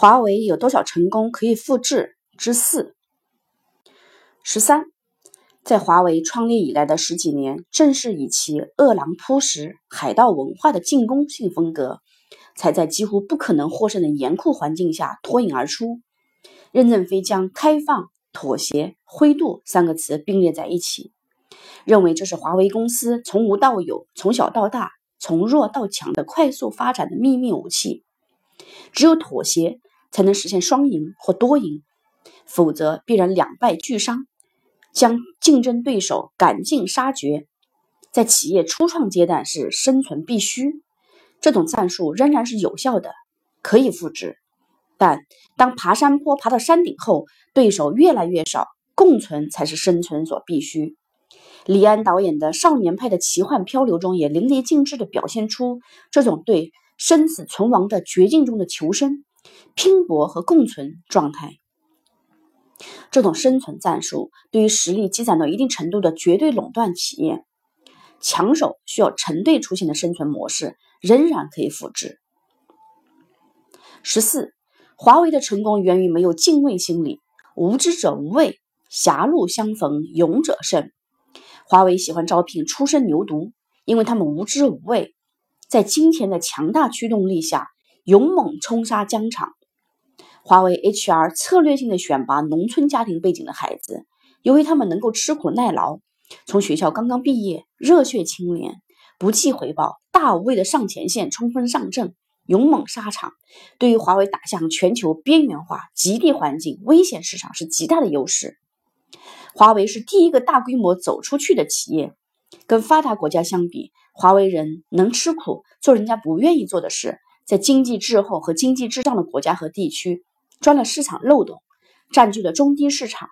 华为有多少成功可以复制？之四。十三，在华为创立以来的十几年，正是以其饿狼扑食、海盗文化的进攻性风格，才在几乎不可能获胜的严酷环境下脱颖而出。任正非将开放、妥协、灰度三个词并列在一起。认为这是华为公司从无到有、从小到大、从弱到强的快速发展的秘密武器。只有妥协才能实现双赢或多赢，否则必然两败俱伤。将竞争对手赶尽杀绝，在企业初创阶段是生存必须。这种战术仍然是有效的，可以复制。但当爬山坡爬到山顶后，对手越来越少，共存才是生存所必须。李安导演的《少年派的奇幻漂流》中也淋漓尽致地表现出这种对生死存亡的绝境中的求生、拼搏和共存状态。这种生存战术对于实力积攒到一定程度的绝对垄断企业，强手需要成对出现的生存模式仍然可以复制。十四，华为的成功源于没有敬畏心理，无知者无畏，狭路相逢勇者胜。华为喜欢招聘初生牛犊，因为他们无知无畏，在金钱的强大驱动力下，勇猛冲杀疆场。华为 HR 策略性的选拔农村家庭背景的孩子，由于他们能够吃苦耐劳，从学校刚刚毕业，热血青年，不计回报，大无畏的上前线冲锋上阵，勇猛沙场，对于华为打向全球边缘化、极地环境、危险市场是极大的优势。华为是第一个大规模走出去的企业，跟发达国家相比，华为人能吃苦，做人家不愿意做的事，在经济滞后和经济滞胀的国家和地区，钻了市场漏洞，占据了中低市场，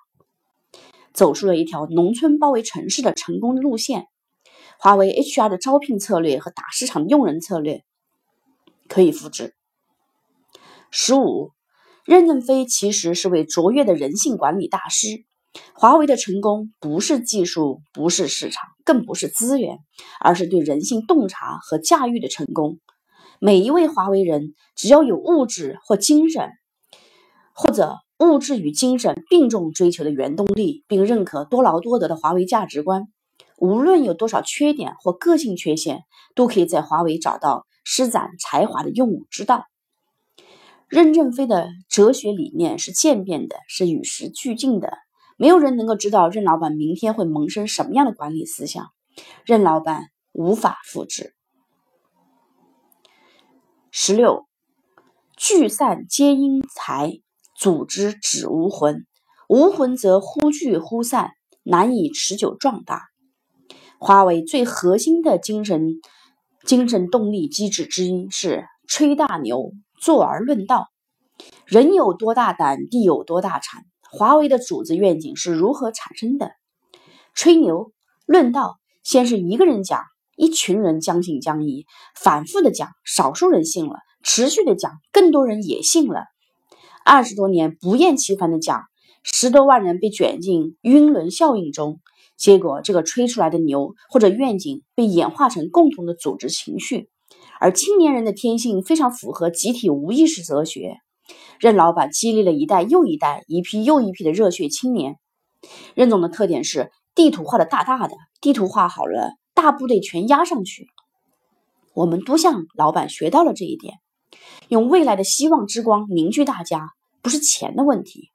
走出了一条农村包围城市的成功路线。华为 HR 的招聘策略和打市场用人策略可以复制。十五，任正非其实是位卓越的人性管理大师。华为的成功不是技术，不是市场，更不是资源，而是对人性洞察和驾驭的成功。每一位华为人，只要有物质或精神，或者物质与精神并重追求的原动力，并认可多劳多得的华为价值观，无论有多少缺点或个性缺陷，都可以在华为找到施展才华的用武之道。任正非的哲学理念是渐变的，是与时俱进的。没有人能够知道任老板明天会萌生什么样的管理思想，任老板无法复制。十六，聚散皆因财，组织只无魂，无魂则忽聚忽散，难以持久壮大。华为最核心的精神精神动力机制之一是吹大牛，坐而论道。人有多大胆，地有多大产。华为的主子愿景是如何产生的？吹牛论道，先是一个人讲，一群人将信将疑，反复的讲，少数人信了，持续的讲，更多人也信了。二十多年不厌其烦的讲，十多万人被卷进晕轮效应中，结果这个吹出来的牛或者愿景被演化成共同的组织情绪，而青年人的天性非常符合集体无意识哲学。任老板激励了一代又一代、一批又一批的热血青年。任总的特点是地图画的大大的，地图画好了，大部队全压上去。我们都向老板学到了这一点，用未来的希望之光凝聚大家，不是钱的问题。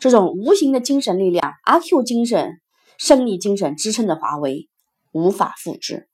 这种无形的精神力量，阿 Q 精神、胜利精神支撑着华为，无法复制。